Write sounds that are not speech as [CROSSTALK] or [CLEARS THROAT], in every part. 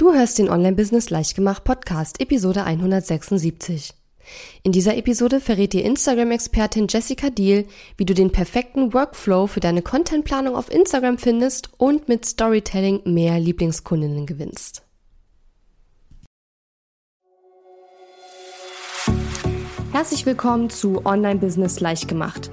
Du hörst den Online-Business Leichtgemacht Podcast, Episode 176. In dieser Episode verrät dir Instagram-Expertin Jessica Deal, wie du den perfekten Workflow für deine Contentplanung auf Instagram findest und mit Storytelling mehr Lieblingskundinnen gewinnst. Herzlich willkommen zu Online Business Leichtgemacht.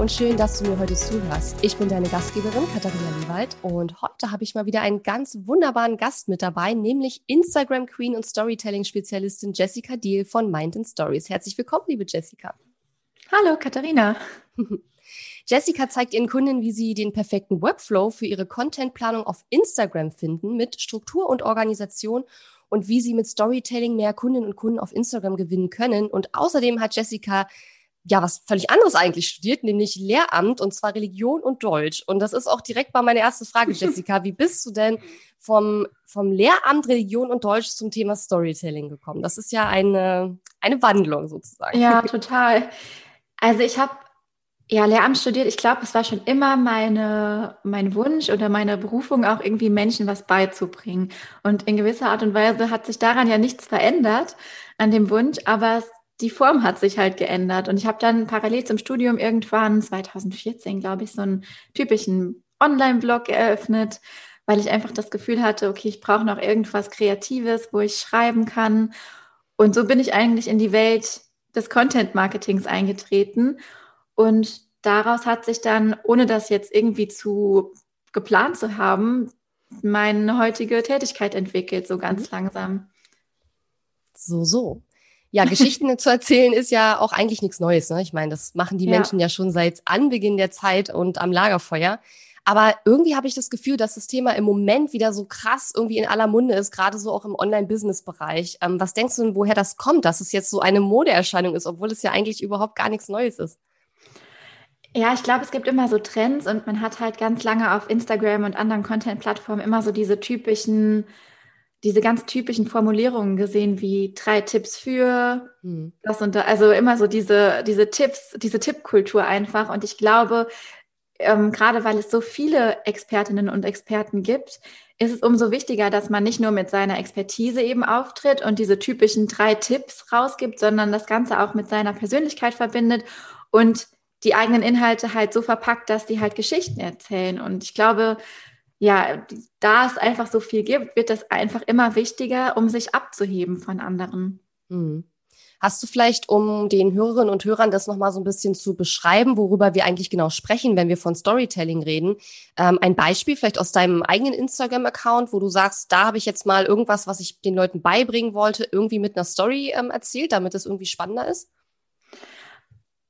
Und schön, dass du mir heute zuhörst. Ich bin deine Gastgeberin Katharina Liewald und heute habe ich mal wieder einen ganz wunderbaren Gast mit dabei, nämlich Instagram Queen und Storytelling Spezialistin Jessica Deal von Mind and Stories. Herzlich willkommen, liebe Jessica. Hallo Katharina. [LAUGHS] Jessica zeigt ihren Kunden, wie sie den perfekten Workflow für ihre Contentplanung auf Instagram finden mit Struktur und Organisation und wie sie mit Storytelling mehr Kundinnen und Kunden auf Instagram gewinnen können. Und außerdem hat Jessica ja was völlig anderes eigentlich studiert, nämlich Lehramt und zwar Religion und Deutsch. Und das ist auch direkt mal meine erste Frage, Jessica. Wie bist du denn vom, vom Lehramt Religion und Deutsch zum Thema Storytelling gekommen? Das ist ja eine, eine Wandlung sozusagen. Ja, total. Also ich habe ja Lehramt studiert. Ich glaube, es war schon immer meine, mein Wunsch oder meine Berufung, auch irgendwie Menschen was beizubringen. Und in gewisser Art und Weise hat sich daran ja nichts verändert an dem Wunsch, aber es die Form hat sich halt geändert. Und ich habe dann parallel zum Studium irgendwann 2014, glaube ich, so einen typischen Online-Blog eröffnet, weil ich einfach das Gefühl hatte, okay, ich brauche noch irgendwas Kreatives, wo ich schreiben kann. Und so bin ich eigentlich in die Welt des Content-Marketings eingetreten. Und daraus hat sich dann, ohne das jetzt irgendwie zu geplant zu haben, meine heutige Tätigkeit entwickelt, so ganz mhm. langsam. So, so ja, [LAUGHS] Geschichten zu erzählen ist ja auch eigentlich nichts Neues. Ne? Ich meine, das machen die ja. Menschen ja schon seit Anbeginn der Zeit und am Lagerfeuer. Aber irgendwie habe ich das Gefühl, dass das Thema im Moment wieder so krass irgendwie in aller Munde ist, gerade so auch im Online-Business-Bereich. Ähm, was denkst du denn, woher das kommt, dass es jetzt so eine Modeerscheinung ist, obwohl es ja eigentlich überhaupt gar nichts Neues ist? Ja, ich glaube, es gibt immer so Trends und man hat halt ganz lange auf Instagram und anderen Content-Plattformen immer so diese typischen diese ganz typischen Formulierungen gesehen, wie drei Tipps für mhm. das und da. Also immer so diese, diese Tipps, diese Tippkultur einfach. Und ich glaube, ähm, gerade weil es so viele Expertinnen und Experten gibt, ist es umso wichtiger, dass man nicht nur mit seiner Expertise eben auftritt und diese typischen drei Tipps rausgibt, sondern das Ganze auch mit seiner Persönlichkeit verbindet und die eigenen Inhalte halt so verpackt, dass die halt Geschichten erzählen. Und ich glaube, ja, da es einfach so viel gibt, wird das einfach immer wichtiger, um sich abzuheben von anderen. Mhm. Hast du vielleicht, um den Hörerinnen und Hörern das nochmal so ein bisschen zu beschreiben, worüber wir eigentlich genau sprechen, wenn wir von Storytelling reden, ähm, ein Beispiel vielleicht aus deinem eigenen Instagram-Account, wo du sagst, da habe ich jetzt mal irgendwas, was ich den Leuten beibringen wollte, irgendwie mit einer Story ähm, erzählt, damit es irgendwie spannender ist?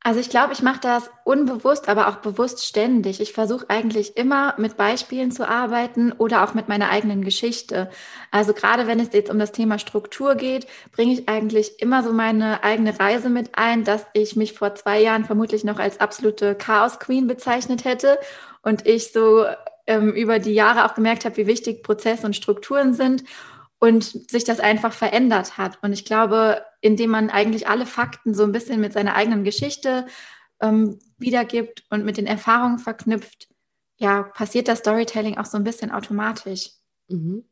Also ich glaube, ich mache das unbewusst, aber auch bewusst ständig. Ich versuche eigentlich immer mit Beispielen zu arbeiten oder auch mit meiner eigenen Geschichte. Also gerade wenn es jetzt um das Thema Struktur geht, bringe ich eigentlich immer so meine eigene Reise mit ein, dass ich mich vor zwei Jahren vermutlich noch als absolute Chaos Queen bezeichnet hätte und ich so ähm, über die Jahre auch gemerkt habe, wie wichtig Prozesse und Strukturen sind und sich das einfach verändert hat. Und ich glaube, indem man eigentlich alle Fakten so ein bisschen mit seiner eigenen Geschichte ähm, wiedergibt und mit den Erfahrungen verknüpft, ja, passiert das Storytelling auch so ein bisschen automatisch. Mhm.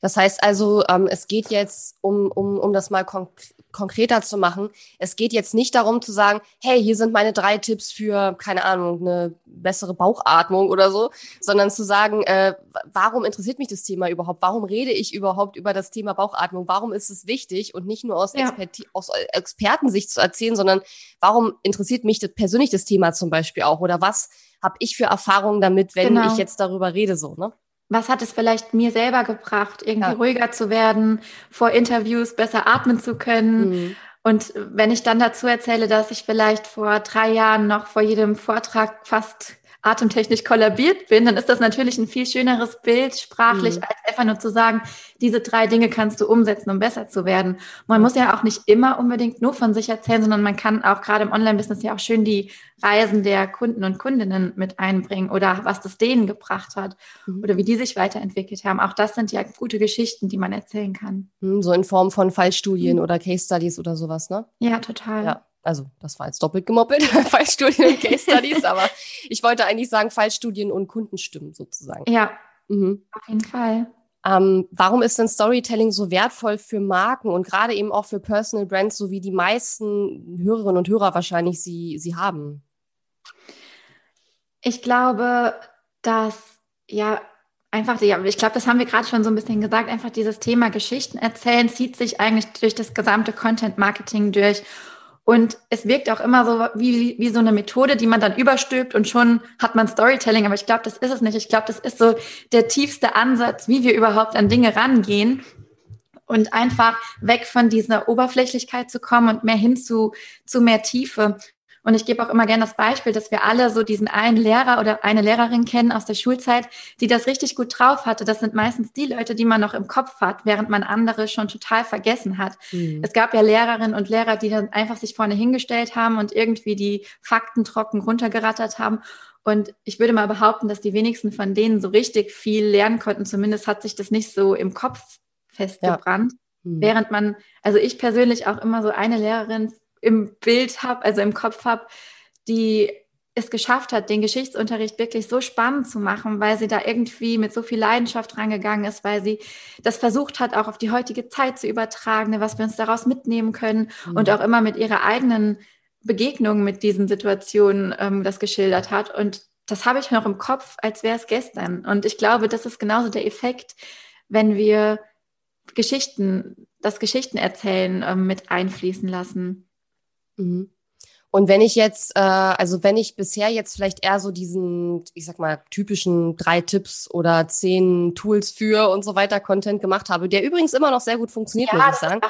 Das heißt also, ähm, es geht jetzt, um, um, um das mal konk konkreter zu machen, es geht jetzt nicht darum zu sagen, hey, hier sind meine drei Tipps für, keine Ahnung, eine bessere Bauchatmung oder so, sondern zu sagen, äh, warum interessiert mich das Thema überhaupt? Warum rede ich überhaupt über das Thema Bauchatmung? Warum ist es wichtig? Und nicht nur aus, ja. Experti aus Expertensicht zu erzählen, sondern warum interessiert mich das, persönlich das Thema zum Beispiel auch? Oder was habe ich für Erfahrungen damit, wenn genau. ich jetzt darüber rede, so, ne? Was hat es vielleicht mir selber gebracht, irgendwie ja. ruhiger zu werden, vor Interviews besser atmen zu können. Mhm. Und wenn ich dann dazu erzähle, dass ich vielleicht vor drei Jahren noch vor jedem Vortrag fast atemtechnisch kollabiert bin, dann ist das natürlich ein viel schöneres Bild sprachlich, mhm. als einfach nur zu sagen, diese drei Dinge kannst du umsetzen, um besser zu werden. Man muss ja auch nicht immer unbedingt nur von sich erzählen, sondern man kann auch gerade im Online-Business ja auch schön die Reisen der Kunden und Kundinnen mit einbringen oder was das denen gebracht hat mhm. oder wie die sich weiterentwickelt haben. Auch das sind ja gute Geschichten, die man erzählen kann. Mhm, so in Form von Fallstudien mhm. oder Case Studies oder sowas, ne? Ja, total. Ja also das war jetzt doppelt gemoppelt, [LAUGHS] Fallstudien und Case Studies, [LAUGHS] aber ich wollte eigentlich sagen Fallstudien und Kundenstimmen sozusagen. Ja, mhm. auf jeden Fall. Ähm, warum ist denn Storytelling so wertvoll für Marken und gerade eben auch für Personal Brands, so wie die meisten Hörerinnen und Hörer wahrscheinlich sie, sie haben? Ich glaube, dass ja einfach, ja, ich glaube, das haben wir gerade schon so ein bisschen gesagt, einfach dieses Thema Geschichten erzählen zieht sich eigentlich durch das gesamte Content Marketing durch. Und es wirkt auch immer so wie, wie so eine Methode, die man dann überstülpt und schon hat man Storytelling. Aber ich glaube, das ist es nicht. Ich glaube, das ist so der tiefste Ansatz, wie wir überhaupt an Dinge rangehen und einfach weg von dieser Oberflächlichkeit zu kommen und mehr hin zu, zu mehr Tiefe. Und ich gebe auch immer gerne das Beispiel, dass wir alle so diesen einen Lehrer oder eine Lehrerin kennen aus der Schulzeit, die das richtig gut drauf hatte. Das sind meistens die Leute, die man noch im Kopf hat, während man andere schon total vergessen hat. Mhm. Es gab ja Lehrerinnen und Lehrer, die dann einfach sich vorne hingestellt haben und irgendwie die Fakten trocken runtergerattert haben. Und ich würde mal behaupten, dass die wenigsten von denen so richtig viel lernen konnten. Zumindest hat sich das nicht so im Kopf festgebrannt. Ja. Mhm. Während man, also ich persönlich auch immer so eine Lehrerin im Bild habe, also im Kopf habe, die es geschafft hat, den Geschichtsunterricht wirklich so spannend zu machen, weil sie da irgendwie mit so viel Leidenschaft rangegangen ist, weil sie das versucht hat, auch auf die heutige Zeit zu übertragen, ne, was wir uns daraus mitnehmen können mhm. und auch immer mit ihrer eigenen Begegnung mit diesen Situationen ähm, das geschildert hat. Und das habe ich noch im Kopf, als wäre es gestern. Und ich glaube, das ist genauso der Effekt, wenn wir Geschichten, das Geschichten erzählen ähm, mit einfließen lassen. Mhm. Und wenn ich jetzt, äh, also wenn ich bisher jetzt vielleicht eher so diesen, ich sag mal, typischen drei Tipps oder zehn Tools für und so weiter Content gemacht habe, der übrigens immer noch sehr gut funktioniert, ja, muss ich sagen.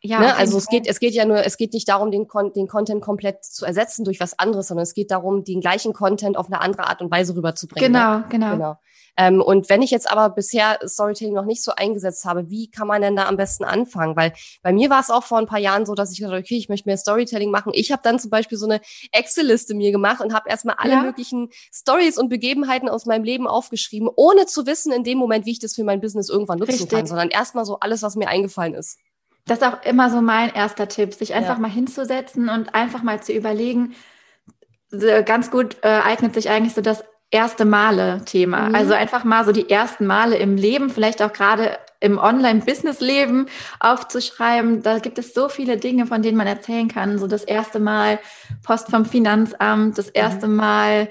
Ja, ne? Also es geht, es geht ja nur, es geht nicht darum, den, den Content komplett zu ersetzen durch was anderes, sondern es geht darum, den gleichen Content auf eine andere Art und Weise rüberzubringen. Genau, ne? genau. genau. Ähm, und wenn ich jetzt aber bisher Storytelling noch nicht so eingesetzt habe, wie kann man denn da am besten anfangen? Weil bei mir war es auch vor ein paar Jahren so, dass ich gesagt habe, okay, ich möchte mehr Storytelling machen. Ich habe dann zum Beispiel so eine Excel-Liste mir gemacht und habe erstmal alle ja. möglichen Stories und Begebenheiten aus meinem Leben aufgeschrieben, ohne zu wissen in dem Moment, wie ich das für mein Business irgendwann nutzen Richtig. kann, sondern erstmal so alles, was mir eingefallen ist. Das ist auch immer so mein erster Tipp, sich einfach ja. mal hinzusetzen und einfach mal zu überlegen, ganz gut äh, eignet sich eigentlich so das erste Male-Thema. Mhm. Also einfach mal so die ersten Male im Leben, vielleicht auch gerade im Online-Business-Leben aufzuschreiben. Da gibt es so viele Dinge, von denen man erzählen kann. So das erste Mal Post vom Finanzamt, das mhm. erste mhm. Mal,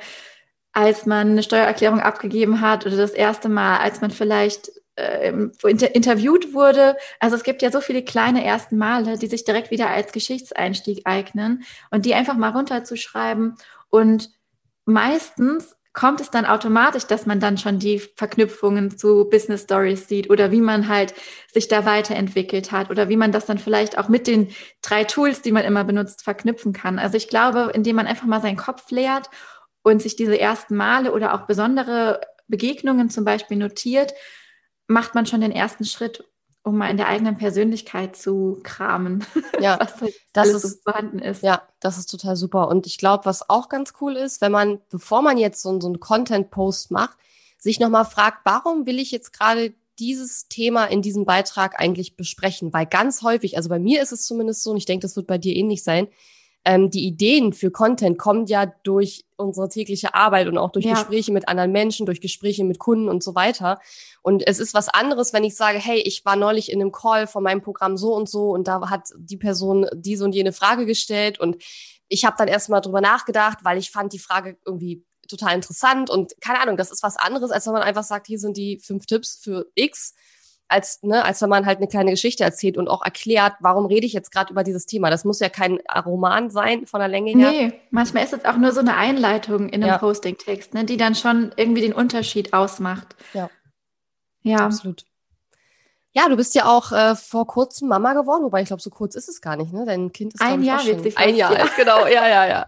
als man eine Steuererklärung abgegeben hat oder das erste Mal, als man vielleicht äh, inter interviewt wurde. Also es gibt ja so viele kleine ersten Male, die sich direkt wieder als Geschichtseinstieg eignen und die einfach mal runterzuschreiben und meistens kommt es dann automatisch, dass man dann schon die Verknüpfungen zu Business Stories sieht oder wie man halt sich da weiterentwickelt hat oder wie man das dann vielleicht auch mit den drei Tools, die man immer benutzt, verknüpfen kann. Also ich glaube, indem man einfach mal seinen Kopf leert und sich diese ersten Male oder auch besondere Begegnungen zum Beispiel notiert, macht man schon den ersten Schritt um mal in der eigenen Persönlichkeit zu kramen, [LAUGHS] ja, was halt das ist, so vorhanden ist. Ja, das ist total super. Und ich glaube, was auch ganz cool ist, wenn man, bevor man jetzt so, so einen Content-Post macht, sich nochmal fragt, warum will ich jetzt gerade dieses Thema in diesem Beitrag eigentlich besprechen? Weil ganz häufig, also bei mir ist es zumindest so, und ich denke, das wird bei dir ähnlich sein, ähm, die Ideen für Content kommen ja durch unsere tägliche Arbeit und auch durch ja. Gespräche mit anderen Menschen, durch Gespräche mit Kunden und so weiter. Und es ist was anderes, wenn ich sage, hey, ich war neulich in einem Call von meinem Programm so und so und da hat die Person diese und jene Frage gestellt und ich habe dann erstmal drüber nachgedacht, weil ich fand die Frage irgendwie total interessant und keine Ahnung, das ist was anderes, als wenn man einfach sagt, hier sind die fünf Tipps für X als, ne, als wenn man halt eine kleine Geschichte erzählt und auch erklärt, warum rede ich jetzt gerade über dieses Thema. Das muss ja kein Roman sein von der Länge her. Nee, manchmal ist es auch nur so eine Einleitung in einem ja. Posting-Text, ne, die dann schon irgendwie den Unterschied ausmacht. Ja. Ja. Absolut. Ja, du bist ja auch äh, vor kurzem Mama geworden, wobei ich glaube, so kurz ist es gar nicht, ne? Dein Kind ist ein Jahr fast, ein Jahr alt, genau, ja, ja, ja.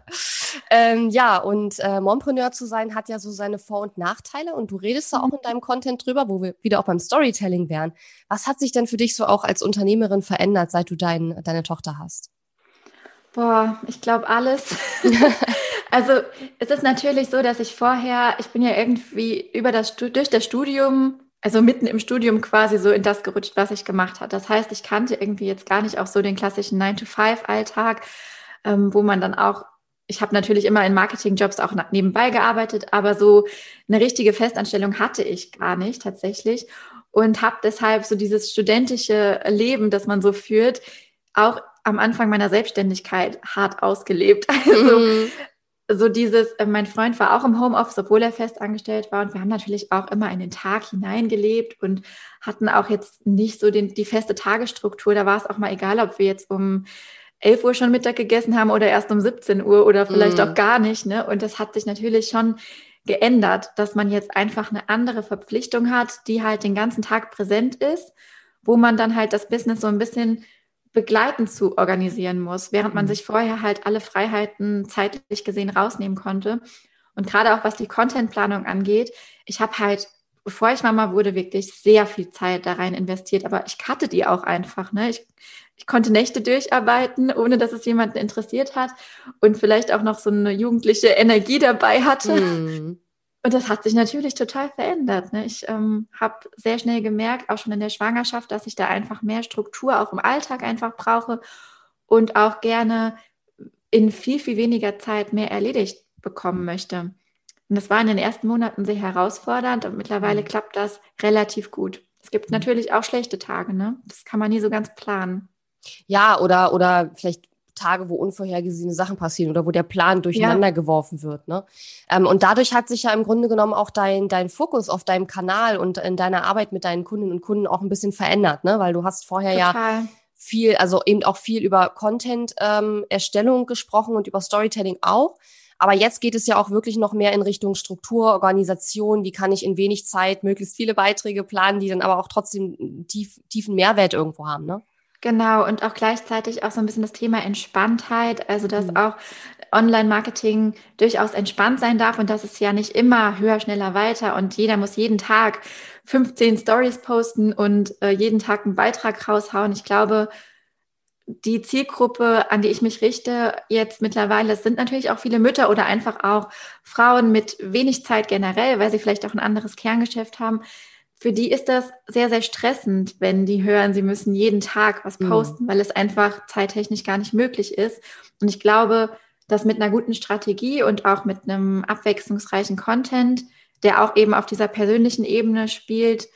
ähm, ja, und äh, Mompreneur zu sein hat ja so seine Vor- und Nachteile und du redest da auch in deinem Content drüber, wo wir wieder auch beim Storytelling wären. Was hat sich denn für dich so auch als Unternehmerin verändert, seit du dein, deine Tochter hast? Boah, ich glaube alles. [LAUGHS] also es ist natürlich so, dass ich vorher, ich bin ja irgendwie über das durch das Studium also mitten im Studium quasi so in das gerutscht, was ich gemacht habe. Das heißt, ich kannte irgendwie jetzt gar nicht auch so den klassischen 9-to-5-Alltag, ähm, wo man dann auch, ich habe natürlich immer in Marketingjobs auch nebenbei gearbeitet, aber so eine richtige Festanstellung hatte ich gar nicht tatsächlich und habe deshalb so dieses studentische Leben, das man so führt, auch am Anfang meiner Selbstständigkeit hart ausgelebt. [LAUGHS] Also mhm so dieses, äh, mein Freund war auch im Homeoffice, obwohl er fest angestellt war. Und wir haben natürlich auch immer in den Tag hineingelebt und hatten auch jetzt nicht so den, die feste Tagesstruktur. Da war es auch mal egal, ob wir jetzt um 11 Uhr schon Mittag gegessen haben oder erst um 17 Uhr oder vielleicht mm. auch gar nicht. Ne? Und das hat sich natürlich schon geändert, dass man jetzt einfach eine andere Verpflichtung hat, die halt den ganzen Tag präsent ist, wo man dann halt das Business so ein bisschen begleitend zu organisieren muss, während man mhm. sich vorher halt alle Freiheiten zeitlich gesehen rausnehmen konnte. Und gerade auch was die Contentplanung angeht, ich habe halt, bevor ich Mama wurde, wirklich sehr viel Zeit da rein investiert, aber ich hatte die auch einfach. Ne? Ich, ich konnte Nächte durcharbeiten, ohne dass es jemanden interessiert hat und vielleicht auch noch so eine jugendliche Energie dabei hatte. Mhm. Und das hat sich natürlich total verändert. Ne? Ich ähm, habe sehr schnell gemerkt, auch schon in der Schwangerschaft, dass ich da einfach mehr Struktur auch im Alltag einfach brauche und auch gerne in viel, viel weniger Zeit mehr erledigt bekommen möchte. Und das war in den ersten Monaten sehr herausfordernd und mittlerweile mhm. klappt das relativ gut. Es gibt mhm. natürlich auch schlechte Tage, ne? Das kann man nie so ganz planen. Ja, oder, oder vielleicht Tage, wo unvorhergesehene Sachen passieren oder wo der Plan durcheinander ja. geworfen wird. Ne? Ähm, und dadurch hat sich ja im Grunde genommen auch dein, dein Fokus auf deinem Kanal und in deiner Arbeit mit deinen Kundinnen und Kunden auch ein bisschen verändert, ne? weil du hast vorher Total. ja viel, also eben auch viel über Content-Erstellung ähm, gesprochen und über Storytelling auch. Aber jetzt geht es ja auch wirklich noch mehr in Richtung Struktur, Organisation. Wie kann ich in wenig Zeit möglichst viele Beiträge planen, die dann aber auch trotzdem tief, tiefen Mehrwert irgendwo haben, ne? Genau, und auch gleichzeitig auch so ein bisschen das Thema Entspanntheit, also dass mhm. auch Online-Marketing durchaus entspannt sein darf und dass es ja nicht immer höher, schneller, weiter und jeder muss jeden Tag 15 Stories posten und äh, jeden Tag einen Beitrag raushauen. Ich glaube, die Zielgruppe, an die ich mich richte, jetzt mittlerweile, sind natürlich auch viele Mütter oder einfach auch Frauen mit wenig Zeit generell, weil sie vielleicht auch ein anderes Kerngeschäft haben für die ist das sehr, sehr stressend, wenn die hören, sie müssen jeden Tag was mhm. posten, mhm. weil es einfach zeittechnisch gar nicht möglich ist. Und ich glaube, dass mit einer guten Strategie und auch mit einem abwechslungsreichen Content, der auch eben auf dieser persönlichen Ebene spielt,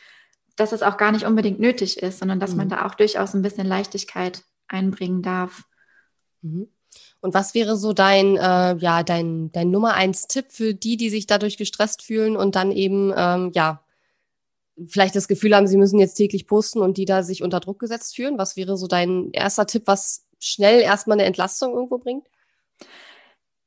dass es auch gar nicht unbedingt nötig ist, sondern dass mhm. man da auch durchaus ein bisschen Leichtigkeit einbringen darf. Mhm. Und was wäre so dein, äh, ja, dein, dein Nummer eins Tipp für die, die sich dadurch gestresst fühlen und dann eben, ähm, ja, vielleicht das Gefühl haben, sie müssen jetzt täglich posten und die da sich unter Druck gesetzt fühlen? Was wäre so dein erster Tipp, was schnell erstmal eine Entlastung irgendwo bringt?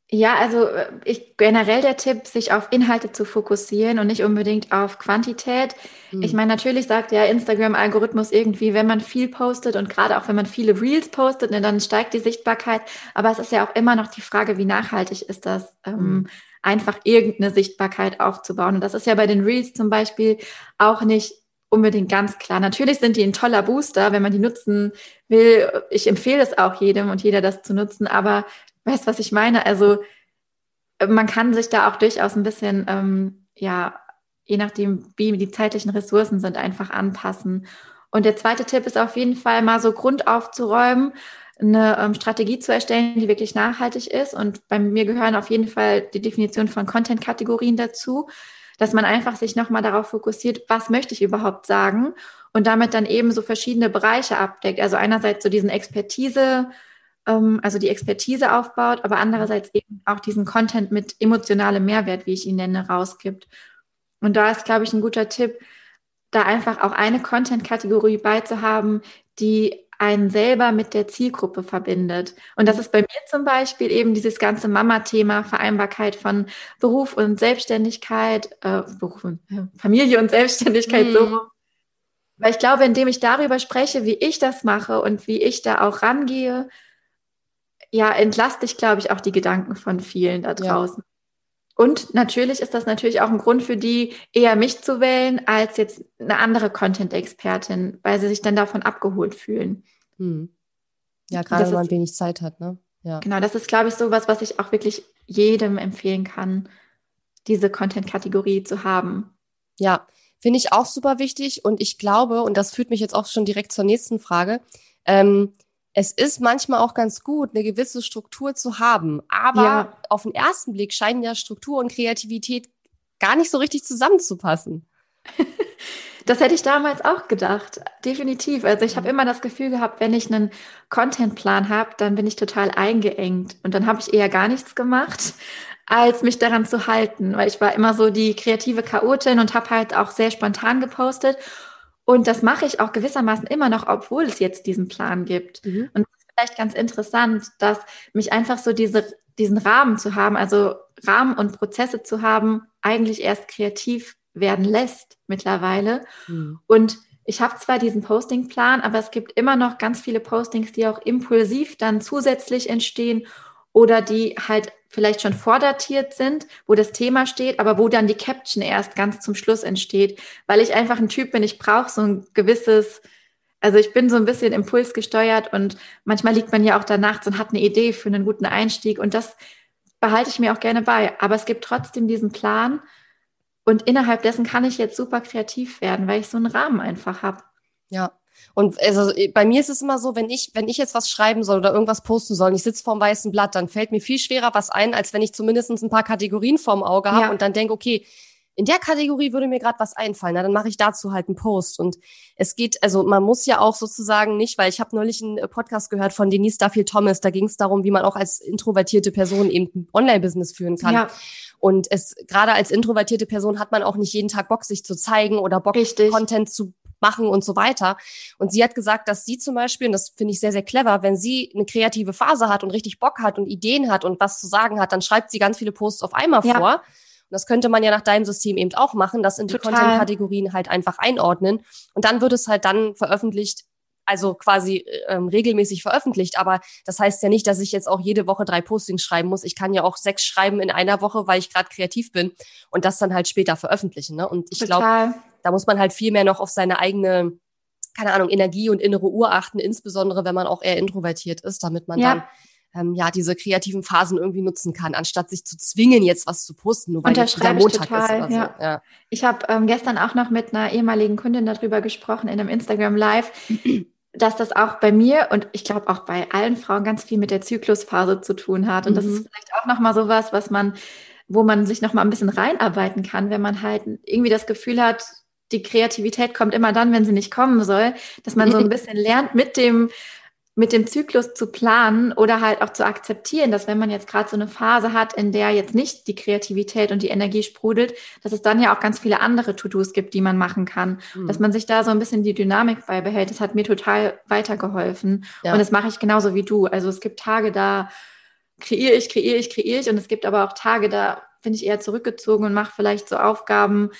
Ja, also äh, ich generell der Tipp, sich auf Inhalte zu fokussieren und nicht unbedingt auf Quantität. Mhm. Ich meine, natürlich sagt der Instagram-Algorithmus irgendwie, wenn man viel postet und gerade auch wenn man viele Reels postet, ne, dann steigt die Sichtbarkeit. Aber es ist ja auch immer noch die Frage, wie nachhaltig ist das? Mhm einfach irgendeine Sichtbarkeit aufzubauen. Und das ist ja bei den Reels zum Beispiel auch nicht unbedingt ganz klar. Natürlich sind die ein toller Booster, wenn man die nutzen will. Ich empfehle es auch jedem und jeder, das zu nutzen. Aber weißt, was ich meine? Also man kann sich da auch durchaus ein bisschen, ähm, ja, je nachdem, wie die zeitlichen Ressourcen sind, einfach anpassen. Und der zweite Tipp ist auf jeden Fall mal so Grund aufzuräumen eine ähm, Strategie zu erstellen, die wirklich nachhaltig ist. Und bei mir gehören auf jeden Fall die Definition von Content-Kategorien dazu, dass man einfach sich nochmal darauf fokussiert, was möchte ich überhaupt sagen und damit dann eben so verschiedene Bereiche abdeckt. Also einerseits so diesen Expertise, ähm, also die Expertise aufbaut, aber andererseits eben auch diesen Content mit emotionalem Mehrwert, wie ich ihn nenne, rausgibt. Und da ist, glaube ich, ein guter Tipp, da einfach auch eine Content-Kategorie beizuhaben, die einen selber mit der Zielgruppe verbindet. Und das ist bei mir zum Beispiel eben dieses ganze Mama-Thema, Vereinbarkeit von Beruf und Selbstständigkeit, äh, Beruf und Familie und Selbstständigkeit mhm. so. Weil ich glaube, indem ich darüber spreche, wie ich das mache und wie ich da auch rangehe, ja, entlaste ich, glaube ich, auch die Gedanken von vielen da draußen. Ja. Und natürlich ist das natürlich auch ein Grund für die, eher mich zu wählen, als jetzt eine andere Content-Expertin, weil sie sich dann davon abgeholt fühlen. Hm. Ja, gerade wenn man wenig Zeit hat, ne? Ja. Genau, das ist, glaube ich, sowas, was ich auch wirklich jedem empfehlen kann, diese Content-Kategorie zu haben. Ja, finde ich auch super wichtig. Und ich glaube, und das führt mich jetzt auch schon direkt zur nächsten Frage, ähm, es ist manchmal auch ganz gut, eine gewisse Struktur zu haben. Aber ja. auf den ersten Blick scheinen ja Struktur und Kreativität gar nicht so richtig zusammenzupassen. [LAUGHS] Das hätte ich damals auch gedacht, definitiv. Also ich habe immer das Gefühl gehabt, wenn ich einen Contentplan habe, dann bin ich total eingeengt und dann habe ich eher gar nichts gemacht, [LAUGHS] als mich daran zu halten, weil ich war immer so die kreative Chaotin und habe halt auch sehr spontan gepostet und das mache ich auch gewissermaßen immer noch, obwohl es jetzt diesen Plan gibt. Mhm. Und das ist vielleicht ganz interessant, dass mich einfach so diese, diesen Rahmen zu haben, also Rahmen und Prozesse zu haben, eigentlich erst kreativ werden lässt mittlerweile. Mhm. Und ich habe zwar diesen Postingplan, aber es gibt immer noch ganz viele Postings, die auch impulsiv dann zusätzlich entstehen oder die halt vielleicht schon vordatiert sind, wo das Thema steht, aber wo dann die Caption erst ganz zum Schluss entsteht, weil ich einfach ein Typ bin, ich brauche so ein gewisses, also ich bin so ein bisschen impulsgesteuert und manchmal liegt man ja auch da nachts und hat eine Idee für einen guten Einstieg und das behalte ich mir auch gerne bei. Aber es gibt trotzdem diesen Plan und innerhalb dessen kann ich jetzt super kreativ werden, weil ich so einen Rahmen einfach habe. Ja, und also bei mir ist es immer so, wenn ich, wenn ich jetzt was schreiben soll oder irgendwas posten soll und ich sitze vorm weißen Blatt, dann fällt mir viel schwerer was ein, als wenn ich zumindest ein paar Kategorien vorm Auge habe ja. und dann denke, okay, in der Kategorie würde mir gerade was einfallen, na, dann mache ich dazu halt einen Post. Und es geht, also man muss ja auch sozusagen nicht, weil ich habe neulich einen äh, Podcast gehört von Denise Duffield Thomas, da ging es darum, wie man auch als introvertierte Person eben ein Online-Business führen kann. Ja. Und es gerade als introvertierte Person hat man auch nicht jeden Tag Bock, sich zu zeigen oder Bock, Richtig. Content zu machen und so weiter. Und sie hat gesagt, dass sie zum Beispiel, und das finde ich sehr, sehr clever, wenn sie eine kreative Phase hat und richtig Bock hat und Ideen hat und was zu sagen hat, dann schreibt sie ganz viele Posts auf einmal ja. vor. Und das könnte man ja nach deinem System eben auch machen, das in die Content-Kategorien halt einfach einordnen. Und dann wird es halt dann veröffentlicht, also quasi ähm, regelmäßig veröffentlicht. Aber das heißt ja nicht, dass ich jetzt auch jede Woche drei Postings schreiben muss. Ich kann ja auch sechs schreiben in einer Woche, weil ich gerade kreativ bin und das dann halt später veröffentlichen. Ne? Und ich glaube, da muss man halt viel mehr noch auf seine eigene, keine Ahnung, Energie und innere Uhr achten, insbesondere wenn man auch eher introvertiert ist, damit man ja. dann ähm, ja diese kreativen Phasen irgendwie nutzen kann, anstatt sich zu zwingen, jetzt was zu posten, nur weil der Montag total, ist oder ja. so. Ja. Ich habe ähm, gestern auch noch mit einer ehemaligen Kundin darüber gesprochen in einem Instagram Live. Dass das auch bei mir und ich glaube auch bei allen Frauen ganz viel mit der Zyklusphase zu tun hat. Und mhm. das ist vielleicht auch nochmal sowas, was man, wo man sich nochmal ein bisschen reinarbeiten kann, wenn man halt irgendwie das Gefühl hat, die Kreativität kommt immer dann, wenn sie nicht kommen soll, dass man so ein [LAUGHS] bisschen lernt, mit dem, mit dem Zyklus zu planen oder halt auch zu akzeptieren, dass wenn man jetzt gerade so eine Phase hat, in der jetzt nicht die Kreativität und die Energie sprudelt, dass es dann ja auch ganz viele andere To-Dos gibt, die man machen kann. Mhm. Dass man sich da so ein bisschen die Dynamik beibehält, das hat mir total weitergeholfen. Ja. Und das mache ich genauso wie du. Also es gibt Tage, da kreiere ich, kreiere ich, kreiere ich und es gibt aber auch Tage, da bin ich eher zurückgezogen und mache vielleicht so Aufgaben,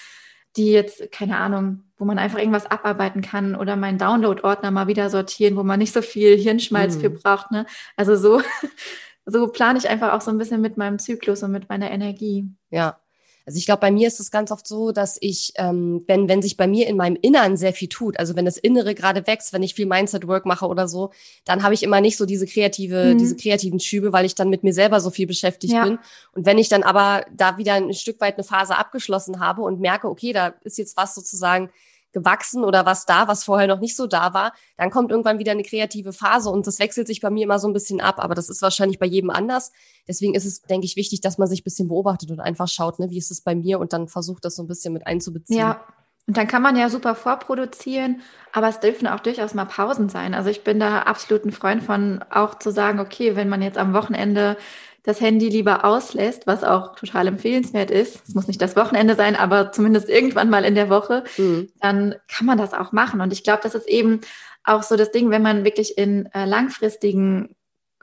die jetzt, keine Ahnung, wo man einfach irgendwas abarbeiten kann oder meinen Download-Ordner mal wieder sortieren, wo man nicht so viel Hirnschmalz mhm. für braucht. Ne? Also so, [LAUGHS] so plane ich einfach auch so ein bisschen mit meinem Zyklus und mit meiner Energie. Ja, also ich glaube, bei mir ist es ganz oft so, dass ich, ähm, wenn, wenn sich bei mir in meinem Inneren sehr viel tut, also wenn das Innere gerade wächst, wenn ich viel Mindset-Work mache oder so, dann habe ich immer nicht so diese kreative, mhm. diese kreativen Schübe, weil ich dann mit mir selber so viel beschäftigt ja. bin. Und wenn ich dann aber da wieder ein Stück weit eine Phase abgeschlossen habe und merke, okay, da ist jetzt was sozusagen gewachsen oder was da, was vorher noch nicht so da war, dann kommt irgendwann wieder eine kreative Phase und das wechselt sich bei mir immer so ein bisschen ab, aber das ist wahrscheinlich bei jedem anders. Deswegen ist es, denke ich, wichtig, dass man sich ein bisschen beobachtet und einfach schaut, ne, wie ist es bei mir und dann versucht, das so ein bisschen mit einzubeziehen. Ja. Und dann kann man ja super vorproduzieren, aber es dürfen auch durchaus mal Pausen sein. Also ich bin da absolut ein Freund von, auch zu sagen, okay, wenn man jetzt am Wochenende das Handy lieber auslässt, was auch total empfehlenswert ist, es muss nicht das Wochenende sein, aber zumindest irgendwann mal in der Woche, mhm. dann kann man das auch machen. Und ich glaube, das ist eben auch so das Ding, wenn man wirklich in äh, langfristigen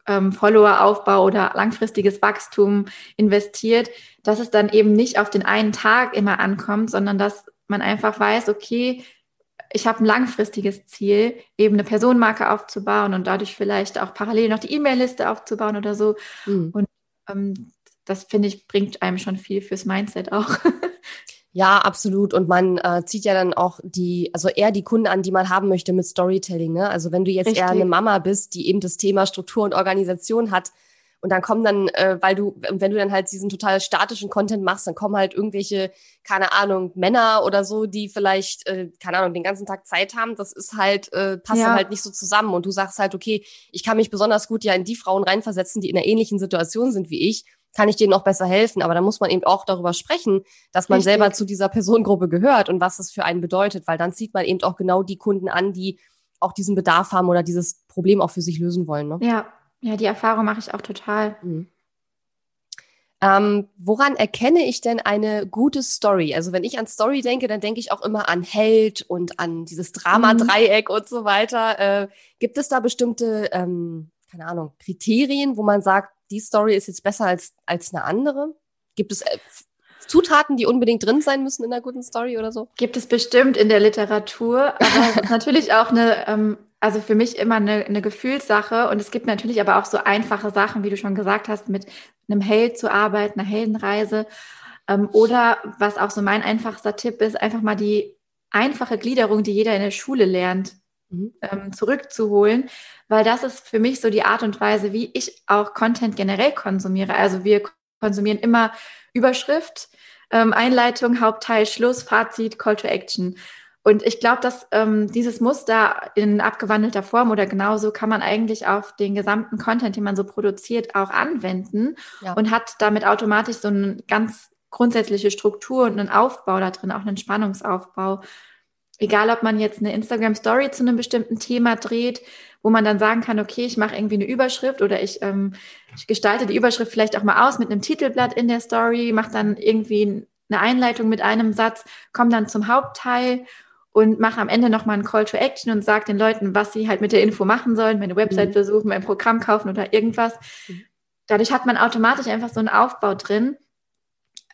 ähm, Follower-Aufbau oder langfristiges Wachstum investiert, dass es dann eben nicht auf den einen Tag immer ankommt, sondern dass man einfach weiß, okay, ich habe ein langfristiges Ziel, eben eine Personenmarke aufzubauen und dadurch vielleicht auch parallel noch die E-Mail-Liste aufzubauen oder so. Mhm. Und ähm, das finde ich, bringt einem schon viel fürs Mindset auch. [LAUGHS] Ja, absolut. Und man äh, zieht ja dann auch die, also eher die Kunden an, die man haben möchte mit Storytelling. Ne? Also wenn du jetzt Richtig. eher eine Mama bist, die eben das Thema Struktur und Organisation hat, und dann kommen dann, äh, weil du, wenn du dann halt diesen total statischen Content machst, dann kommen halt irgendwelche, keine Ahnung, Männer oder so, die vielleicht, äh, keine Ahnung, den ganzen Tag Zeit haben. Das ist halt, äh, passt ja. dann halt nicht so zusammen. Und du sagst halt, okay, ich kann mich besonders gut ja in die Frauen reinversetzen, die in einer ähnlichen Situation sind wie ich kann ich denen auch besser helfen. Aber da muss man eben auch darüber sprechen, dass man Richtig. selber zu dieser Personengruppe gehört und was das für einen bedeutet, weil dann zieht man eben auch genau die Kunden an, die auch diesen Bedarf haben oder dieses Problem auch für sich lösen wollen. Ne? Ja, ja, die Erfahrung mache ich auch total. Mhm. Ähm, woran erkenne ich denn eine gute Story? Also wenn ich an Story denke, dann denke ich auch immer an Held und an dieses Drama-Dreieck mhm. und so weiter. Äh, gibt es da bestimmte, ähm, keine Ahnung, Kriterien, wo man sagt, die Story ist jetzt besser als, als eine andere? Gibt es äh, Zutaten, die unbedingt drin sein müssen in einer guten Story oder so? Gibt es bestimmt in der Literatur, aber [LAUGHS] natürlich auch eine ähm, also für mich immer eine, eine Gefühlssache. Und es gibt natürlich aber auch so einfache Sachen, wie du schon gesagt hast, mit einem Held zu arbeiten, einer Heldenreise. Ähm, oder was auch so mein einfachster Tipp ist, einfach mal die einfache Gliederung, die jeder in der Schule lernt, mhm. ähm, zurückzuholen. Weil das ist für mich so die Art und Weise, wie ich auch Content generell konsumiere. Also wir konsumieren immer Überschrift, ähm, Einleitung, Hauptteil, Schluss, Fazit, Call to Action. Und ich glaube, dass ähm, dieses Muster in abgewandelter Form oder genauso kann man eigentlich auf den gesamten Content, den man so produziert, auch anwenden ja. und hat damit automatisch so eine ganz grundsätzliche Struktur und einen Aufbau da drin, auch einen Spannungsaufbau. Egal, ob man jetzt eine Instagram-Story zu einem bestimmten Thema dreht, wo man dann sagen kann, okay, ich mache irgendwie eine Überschrift oder ich, ähm, ich gestalte die Überschrift vielleicht auch mal aus mit einem Titelblatt in der Story, mache dann irgendwie eine Einleitung mit einem Satz, komme dann zum Hauptteil und mache am Ende nochmal einen Call to Action und sage den Leuten, was sie halt mit der Info machen sollen, meine Website mhm. besuchen, mein Programm kaufen oder irgendwas. Mhm. Dadurch hat man automatisch einfach so einen Aufbau drin.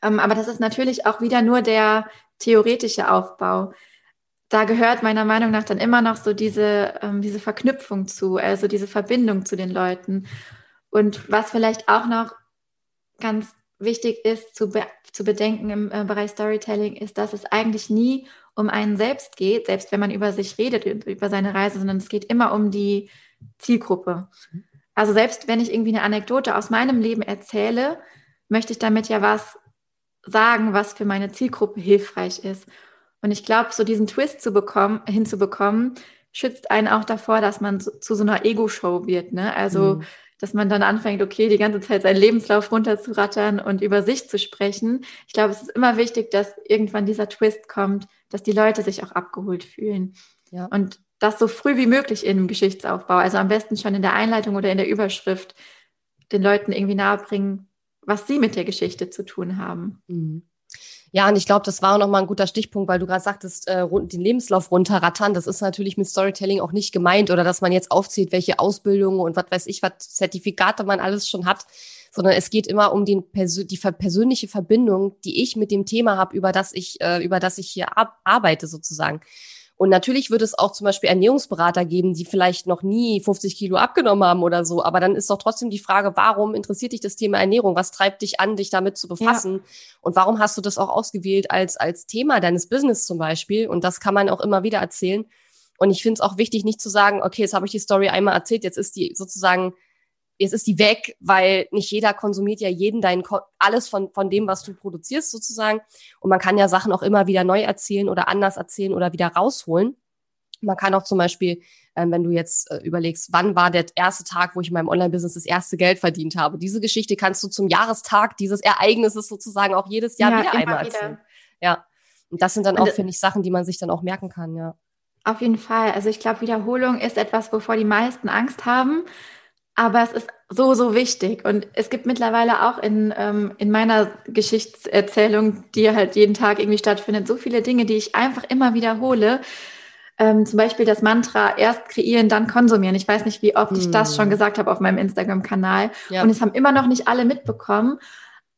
Ähm, aber das ist natürlich auch wieder nur der theoretische Aufbau. Da gehört meiner Meinung nach dann immer noch so diese, ähm, diese Verknüpfung zu, also diese Verbindung zu den Leuten. Und was vielleicht auch noch ganz wichtig ist zu, be zu bedenken im äh, Bereich Storytelling, ist, dass es eigentlich nie um einen selbst geht, selbst wenn man über sich redet, über seine Reise, sondern es geht immer um die Zielgruppe. Also selbst wenn ich irgendwie eine Anekdote aus meinem Leben erzähle, möchte ich damit ja was sagen, was für meine Zielgruppe hilfreich ist. Und ich glaube, so diesen Twist zu bekommen, hinzubekommen, schützt einen auch davor, dass man zu, zu so einer Ego-Show wird. Ne? Also mhm dass man dann anfängt, okay, die ganze Zeit seinen Lebenslauf runterzurattern und über sich zu sprechen. Ich glaube, es ist immer wichtig, dass irgendwann dieser Twist kommt, dass die Leute sich auch abgeholt fühlen. Ja. Und das so früh wie möglich im Geschichtsaufbau, also am besten schon in der Einleitung oder in der Überschrift, den Leuten irgendwie nahebringen, was sie mit der Geschichte zu tun haben. Mhm. Ja, und ich glaube, das war auch nochmal ein guter Stichpunkt, weil du gerade sagtest, äh, den Lebenslauf runterrattern. Das ist natürlich mit Storytelling auch nicht gemeint oder dass man jetzt aufzieht, welche Ausbildungen und was weiß ich, was Zertifikate man alles schon hat, sondern es geht immer um den die persönliche Verbindung, die ich mit dem Thema habe, über das ich, äh, über das ich hier arbeite sozusagen. Und natürlich wird es auch zum Beispiel Ernährungsberater geben, die vielleicht noch nie 50 Kilo abgenommen haben oder so. Aber dann ist doch trotzdem die Frage, warum interessiert dich das Thema Ernährung? Was treibt dich an, dich damit zu befassen? Ja. Und warum hast du das auch ausgewählt als, als Thema deines Business zum Beispiel? Und das kann man auch immer wieder erzählen. Und ich finde es auch wichtig, nicht zu sagen, okay, jetzt habe ich die Story einmal erzählt, jetzt ist die sozusagen jetzt ist die weg, weil nicht jeder konsumiert ja jeden dein alles von von dem, was du produzierst sozusagen. Und man kann ja Sachen auch immer wieder neu erzählen oder anders erzählen oder wieder rausholen. Man kann auch zum Beispiel, ähm, wenn du jetzt äh, überlegst, wann war der erste Tag, wo ich in meinem Online-Business das erste Geld verdient habe. Diese Geschichte kannst du zum Jahrestag dieses Ereignisses sozusagen auch jedes Jahr ja, wieder einmal wieder. erzählen. Ja. Und das sind dann auch, finde ich, Sachen, die man sich dann auch merken kann, ja. Auf jeden Fall. Also ich glaube, Wiederholung ist etwas, wovor die meisten Angst haben. Aber es ist so, so wichtig. Und es gibt mittlerweile auch in, ähm, in meiner Geschichtserzählung, die halt jeden Tag irgendwie stattfindet, so viele Dinge, die ich einfach immer wiederhole. Ähm, zum Beispiel das Mantra erst kreieren, dann konsumieren. Ich weiß nicht, wie oft ich das schon hm. gesagt habe auf meinem Instagram-Kanal. Ja. Und es haben immer noch nicht alle mitbekommen.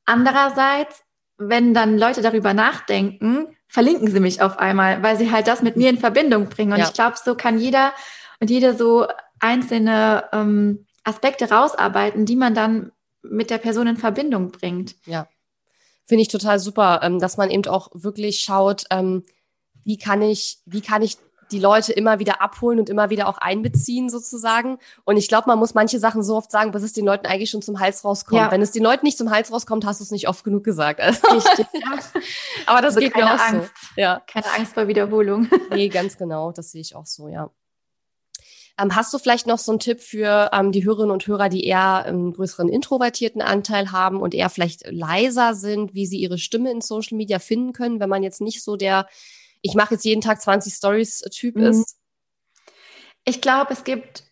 Andererseits, wenn dann Leute darüber nachdenken, verlinken sie mich auf einmal, weil sie halt das mit mir in Verbindung bringen. Und ja. ich glaube, so kann jeder und jede so einzelne ähm, Aspekte rausarbeiten, die man dann mit der Person in Verbindung bringt. Ja. Finde ich total super, ähm, dass man eben auch wirklich schaut, ähm, wie kann ich, wie kann ich die Leute immer wieder abholen und immer wieder auch einbeziehen sozusagen. Und ich glaube, man muss manche Sachen so oft sagen, bis es den Leuten eigentlich schon zum Hals rauskommt. Ja. Wenn es den Leuten nicht zum Hals rauskommt, hast du es nicht oft genug gesagt. Also. Richtig, ja. [LAUGHS] Aber das also geht mir auch Angst. so. Ja. Keine Angst vor Wiederholung. nee, ganz genau. Das sehe ich auch so, ja. Ähm, hast du vielleicht noch so einen Tipp für ähm, die Hörerinnen und Hörer, die eher einen größeren introvertierten Anteil haben und eher vielleicht leiser sind, wie sie ihre Stimme in Social Media finden können, wenn man jetzt nicht so der, ich mache jetzt jeden Tag 20 Stories Typ mhm. ist? Ich glaube, es gibt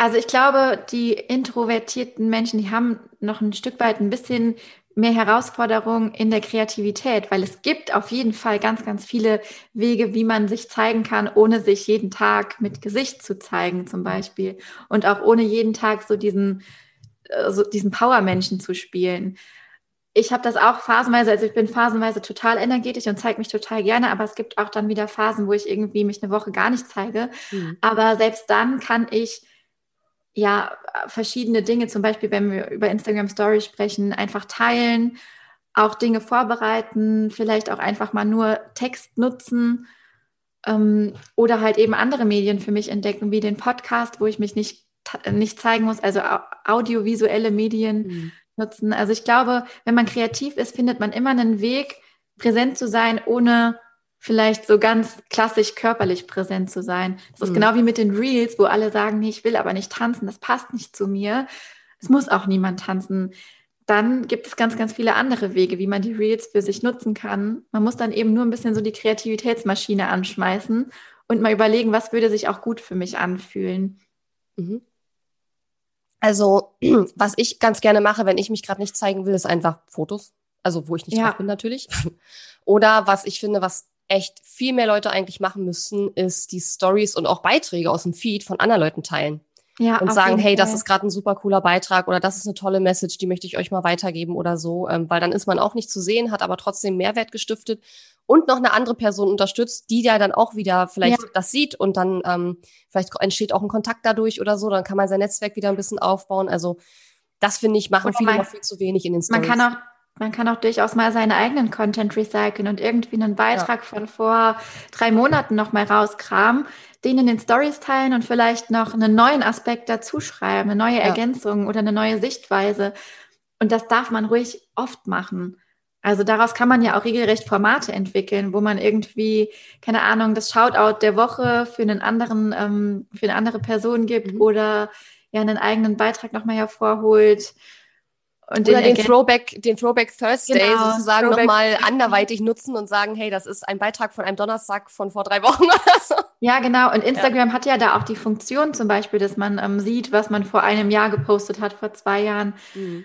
also ich glaube, die introvertierten Menschen, die haben noch ein Stück weit ein bisschen mehr Herausforderung in der Kreativität, weil es gibt auf jeden Fall ganz, ganz viele Wege, wie man sich zeigen kann, ohne sich jeden Tag mit Gesicht zu zeigen, zum Beispiel. Und auch ohne jeden Tag so diesen, äh, so diesen Power-Menschen zu spielen. Ich habe das auch phasenweise, also ich bin phasenweise total energetisch und zeige mich total gerne, aber es gibt auch dann wieder Phasen, wo ich irgendwie mich eine Woche gar nicht zeige. Mhm. Aber selbst dann kann ich ja, verschiedene Dinge, zum Beispiel, wenn wir über Instagram Stories sprechen, einfach teilen, auch Dinge vorbereiten, vielleicht auch einfach mal nur Text nutzen ähm, oder halt eben andere Medien für mich entdecken, wie den Podcast, wo ich mich nicht, nicht zeigen muss, also audiovisuelle Medien mhm. nutzen. Also ich glaube, wenn man kreativ ist, findet man immer einen Weg, präsent zu sein, ohne vielleicht so ganz klassisch körperlich präsent zu sein. Das ist mhm. genau wie mit den Reels, wo alle sagen, nee, ich will aber nicht tanzen, das passt nicht zu mir. Es muss auch niemand tanzen. Dann gibt es ganz, ganz viele andere Wege, wie man die Reels für sich nutzen kann. Man muss dann eben nur ein bisschen so die Kreativitätsmaschine anschmeißen und mal überlegen, was würde sich auch gut für mich anfühlen. Mhm. Also, [CLEARS THROAT] was ich ganz gerne mache, wenn ich mich gerade nicht zeigen will, ist einfach Fotos. Also, wo ich nicht ja. drauf bin natürlich. [LAUGHS] Oder was ich finde, was echt viel mehr Leute eigentlich machen müssen, ist die Stories und auch Beiträge aus dem Feed von anderen Leuten teilen. Ja, und sagen, hey, das ist gerade ein super cooler Beitrag oder das ist eine tolle Message, die möchte ich euch mal weitergeben oder so, ähm, weil dann ist man auch nicht zu sehen, hat aber trotzdem Mehrwert gestiftet und noch eine andere Person unterstützt, die ja dann auch wieder vielleicht ja. das sieht und dann ähm, vielleicht entsteht auch ein Kontakt dadurch oder so, dann kann man sein Netzwerk wieder ein bisschen aufbauen. Also das finde ich machen oder viele noch viel zu wenig in den Stories. Man kann auch man kann auch durchaus mal seinen eigenen Content recyceln und irgendwie einen Beitrag ja. von vor drei Monaten nochmal rauskramen, den in den Stories teilen und vielleicht noch einen neuen Aspekt dazu schreiben, eine neue ja. Ergänzung oder eine neue Sichtweise. Und das darf man ruhig oft machen. Also daraus kann man ja auch regelrecht Formate entwickeln, wo man irgendwie, keine Ahnung, das Shoutout der Woche für einen anderen, ähm, für eine andere Person gibt mhm. oder ja einen eigenen Beitrag nochmal hervorholt. Und Oder den, den Throwback, den Throwback Thursday genau, sozusagen nochmal anderweitig nutzen und sagen, hey, das ist ein Beitrag von einem Donnerstag von vor drei Wochen [LAUGHS] oder so. Ja, genau. Und Instagram ja. hat ja da auch die Funktion zum Beispiel, dass man ähm, sieht, was man vor einem Jahr gepostet hat, vor zwei Jahren. Mhm.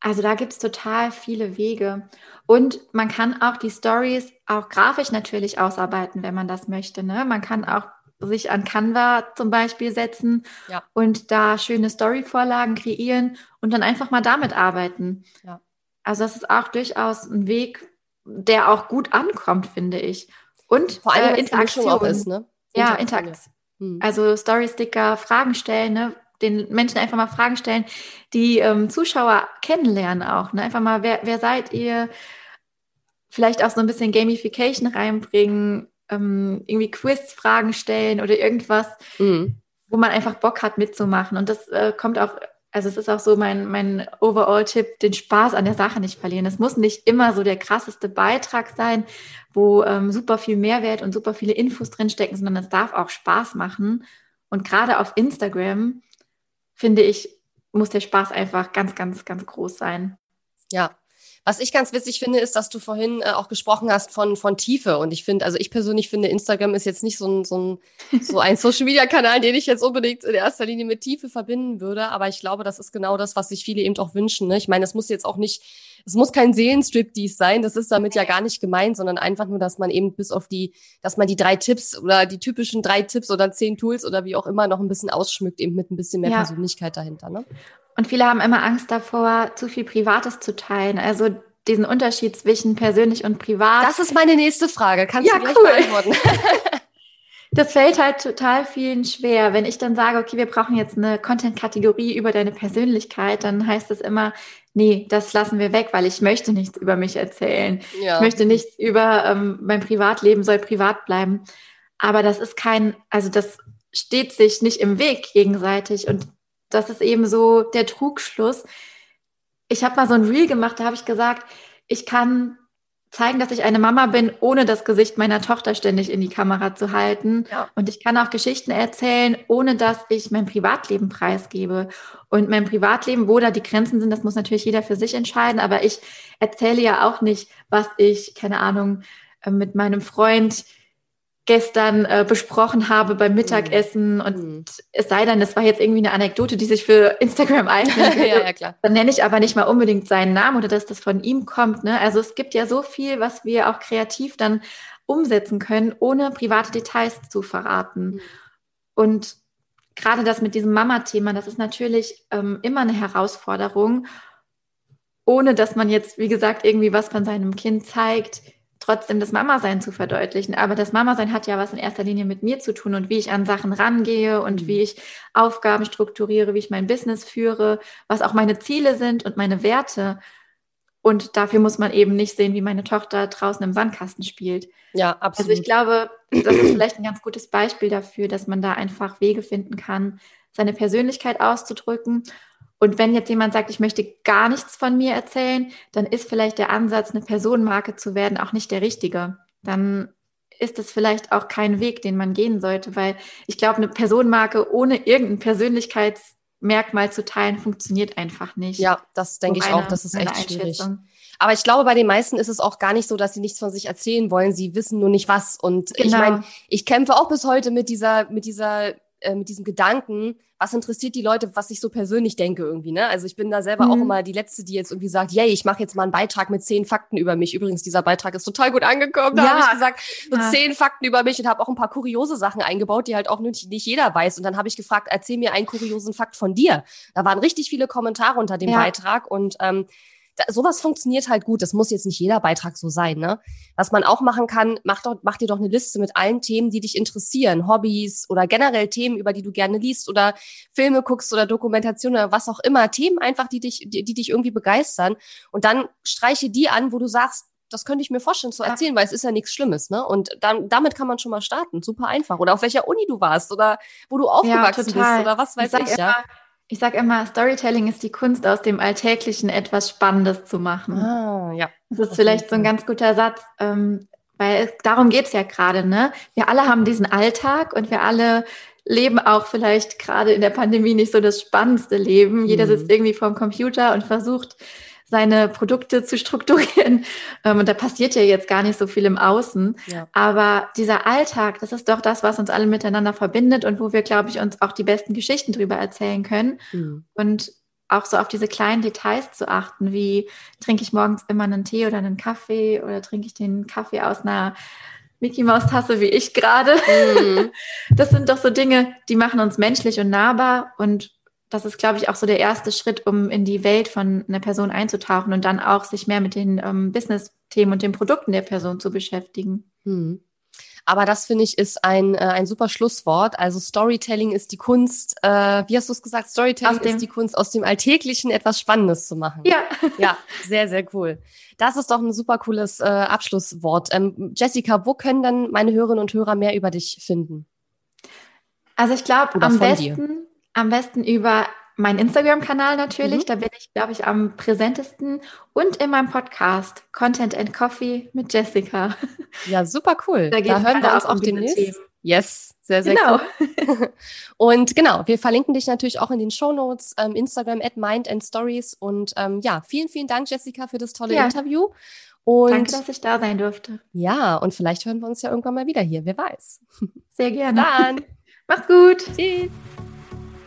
Also da gibt es total viele Wege. Und man kann auch die Stories auch grafisch natürlich ausarbeiten, wenn man das möchte. Ne? Man kann auch sich an Canva zum Beispiel setzen ja. und da schöne Story-Vorlagen kreieren und dann einfach mal damit arbeiten. Ja. Also das ist auch durchaus ein Weg, der auch gut ankommt, finde ich. Und vor allem äh, Interaktion ist, ne? Ja, Interaktion. Hm. Also Story-Sticker, Fragen stellen, ne? den Menschen einfach mal Fragen stellen, die ähm, Zuschauer kennenlernen auch. Ne? Einfach mal, wer, wer seid ihr? Vielleicht auch so ein bisschen Gamification reinbringen ähm, irgendwie Quiz-Fragen stellen oder irgendwas, mhm. wo man einfach Bock hat mitzumachen. Und das äh, kommt auch, also es ist auch so mein, mein Overall-Tipp, den Spaß an der Sache nicht verlieren. Es muss nicht immer so der krasseste Beitrag sein, wo ähm, super viel Mehrwert und super viele Infos drinstecken, sondern es darf auch Spaß machen. Und gerade auf Instagram, finde ich, muss der Spaß einfach ganz, ganz, ganz groß sein. Ja, was ich ganz witzig finde, ist, dass du vorhin äh, auch gesprochen hast von, von Tiefe. Und ich finde, also ich persönlich finde, Instagram ist jetzt nicht so ein, so ein, [LAUGHS] so ein Social Media Kanal, den ich jetzt unbedingt in erster Linie mit Tiefe verbinden würde. Aber ich glaube, das ist genau das, was sich viele eben auch wünschen. Ne? Ich meine, es muss jetzt auch nicht, es muss kein Seelenstrip dies sein. Das ist damit ja gar nicht gemeint, sondern einfach nur, dass man eben bis auf die, dass man die drei Tipps oder die typischen drei Tipps oder zehn Tools oder wie auch immer noch ein bisschen ausschmückt, eben mit ein bisschen mehr ja. Persönlichkeit dahinter. Ne? Und viele haben immer Angst davor, zu viel Privates zu teilen. Also diesen Unterschied zwischen persönlich und privat. Das ist meine nächste Frage. Kannst ja, du gleich cool. beantworten? [LAUGHS] [LAUGHS] Das fällt halt total vielen schwer. Wenn ich dann sage, okay, wir brauchen jetzt eine Content-Kategorie über deine Persönlichkeit, dann heißt es immer, nee, das lassen wir weg, weil ich möchte nichts über mich erzählen. Ja. Ich möchte nichts über ähm, mein Privatleben soll privat bleiben. Aber das ist kein, also das steht sich nicht im Weg gegenseitig. Und das ist eben so der Trugschluss. Ich habe mal so ein Reel gemacht, da habe ich gesagt, ich kann zeigen, dass ich eine Mama bin, ohne das Gesicht meiner Tochter ständig in die Kamera zu halten. Ja. Und ich kann auch Geschichten erzählen, ohne dass ich mein Privatleben preisgebe. Und mein Privatleben, wo da die Grenzen sind, das muss natürlich jeder für sich entscheiden. Aber ich erzähle ja auch nicht, was ich, keine Ahnung, äh, mit meinem Freund gestern äh, besprochen habe beim Mittagessen mhm. und mhm. es sei denn, das war jetzt irgendwie eine Anekdote, die sich für Instagram [LAUGHS] eignet. ja, ja, klar. Dann nenne ich aber nicht mal unbedingt seinen Namen oder dass das von ihm kommt. Ne? Also es gibt ja so viel, was wir auch kreativ dann umsetzen können, ohne private Details zu verraten. Mhm. Und gerade das mit diesem Mama-Thema, das ist natürlich ähm, immer eine Herausforderung, ohne dass man jetzt, wie gesagt, irgendwie was von seinem Kind zeigt trotzdem das Mama-Sein zu verdeutlichen. Aber das Mama-Sein hat ja was in erster Linie mit mir zu tun und wie ich an Sachen rangehe und mhm. wie ich Aufgaben strukturiere, wie ich mein Business führe, was auch meine Ziele sind und meine Werte. Und dafür muss man eben nicht sehen, wie meine Tochter draußen im Sandkasten spielt. Ja, absolut. Also ich glaube, das ist vielleicht ein ganz gutes Beispiel dafür, dass man da einfach Wege finden kann, seine Persönlichkeit auszudrücken und wenn jetzt jemand sagt, ich möchte gar nichts von mir erzählen, dann ist vielleicht der Ansatz, eine Personenmarke zu werden, auch nicht der richtige. Dann ist es vielleicht auch kein Weg, den man gehen sollte, weil ich glaube, eine Personenmarke ohne irgendein Persönlichkeitsmerkmal zu teilen, funktioniert einfach nicht. Ja, das denke ich auch, das ist echt schwierig. Aber ich glaube, bei den meisten ist es auch gar nicht so, dass sie nichts von sich erzählen wollen. Sie wissen nur nicht was. Und genau. ich meine, ich kämpfe auch bis heute mit dieser, mit dieser äh, mit diesem Gedanken, was interessiert die Leute, was ich so persönlich denke irgendwie, ne? Also ich bin da selber mhm. auch immer die Letzte, die jetzt irgendwie sagt, yay, ich mache jetzt mal einen Beitrag mit zehn Fakten über mich. Übrigens, dieser Beitrag ist total gut angekommen. Da ja. habe ich gesagt, so ja. zehn Fakten über mich und habe auch ein paar kuriose Sachen eingebaut, die halt auch nicht, nicht jeder weiß. Und dann habe ich gefragt, erzähl mir einen kuriosen Fakt von dir. Da waren richtig viele Kommentare unter dem ja. Beitrag und ähm, da, sowas funktioniert halt gut. Das muss jetzt nicht jeder Beitrag so sein. Ne? Was man auch machen kann, mach, doch, mach dir doch eine Liste mit allen Themen, die dich interessieren. Hobbys oder generell Themen, über die du gerne liest oder Filme guckst oder Dokumentation oder was auch immer. Themen einfach, die dich, die, die dich irgendwie begeistern. Und dann streiche die an, wo du sagst, das könnte ich mir vorstellen zu erzählen, weil es ist ja nichts Schlimmes, ne? Und dann, damit kann man schon mal starten, super einfach. Oder auf welcher Uni du warst oder wo du aufgewachsen ja, bist oder was weiß ich, ich ja. Ich sage immer, Storytelling ist die Kunst, aus dem Alltäglichen etwas Spannendes zu machen. Ah, ja. Das ist vielleicht so ein ganz guter Satz, ähm, weil es, darum geht's ja gerade. Ne? Wir alle haben diesen Alltag und wir alle leben auch vielleicht gerade in der Pandemie nicht so das spannendste Leben. Jeder mhm. sitzt irgendwie vorm Computer und versucht, seine Produkte zu strukturieren. [LAUGHS] Ähm, und da passiert ja jetzt gar nicht so viel im Außen. Ja. Aber dieser Alltag, das ist doch das, was uns alle miteinander verbindet und wo wir, glaube ich, uns auch die besten Geschichten drüber erzählen können. Mhm. Und auch so auf diese kleinen Details zu achten, wie trinke ich morgens immer einen Tee oder einen Kaffee oder trinke ich den Kaffee aus einer Mickey Maus Tasse wie ich gerade. Mhm. [LAUGHS] Das sind doch so Dinge, die machen uns menschlich und nahbar und das ist, glaube ich, auch so der erste Schritt, um in die Welt von einer Person einzutauchen und dann auch sich mehr mit den ähm, Business-Themen und den Produkten der Person zu beschäftigen. Hm. Aber das finde ich ist ein, äh, ein super Schlusswort. Also Storytelling ist die Kunst, äh, wie hast du es gesagt? Storytelling ist die Kunst, aus dem Alltäglichen etwas Spannendes zu machen. Ja. Ja, sehr, sehr cool. Das ist doch ein super cooles äh, Abschlusswort. Ähm, Jessica, wo können denn meine Hörerinnen und Hörer mehr über dich finden? Also ich glaube, am besten. Dir am besten über meinen Instagram-Kanal natürlich. Mhm. Da bin ich, glaube ich, am präsentesten. Und in meinem Podcast Content and Coffee mit Jessica. Ja, super cool. Da, da hören wir uns auch um demnächst. Yes, sehr, sehr genau. cool. [LAUGHS] und genau, wir verlinken dich natürlich auch in den Show Notes, ähm, Instagram at Mind and Stories. Und ähm, ja, vielen, vielen Dank, Jessica, für das tolle ja. Interview. Und Danke, dass ich da sein durfte. Ja, und vielleicht hören wir uns ja irgendwann mal wieder hier, wer weiß. Sehr gerne. Dann. [LAUGHS] Mach's gut. Tschüss.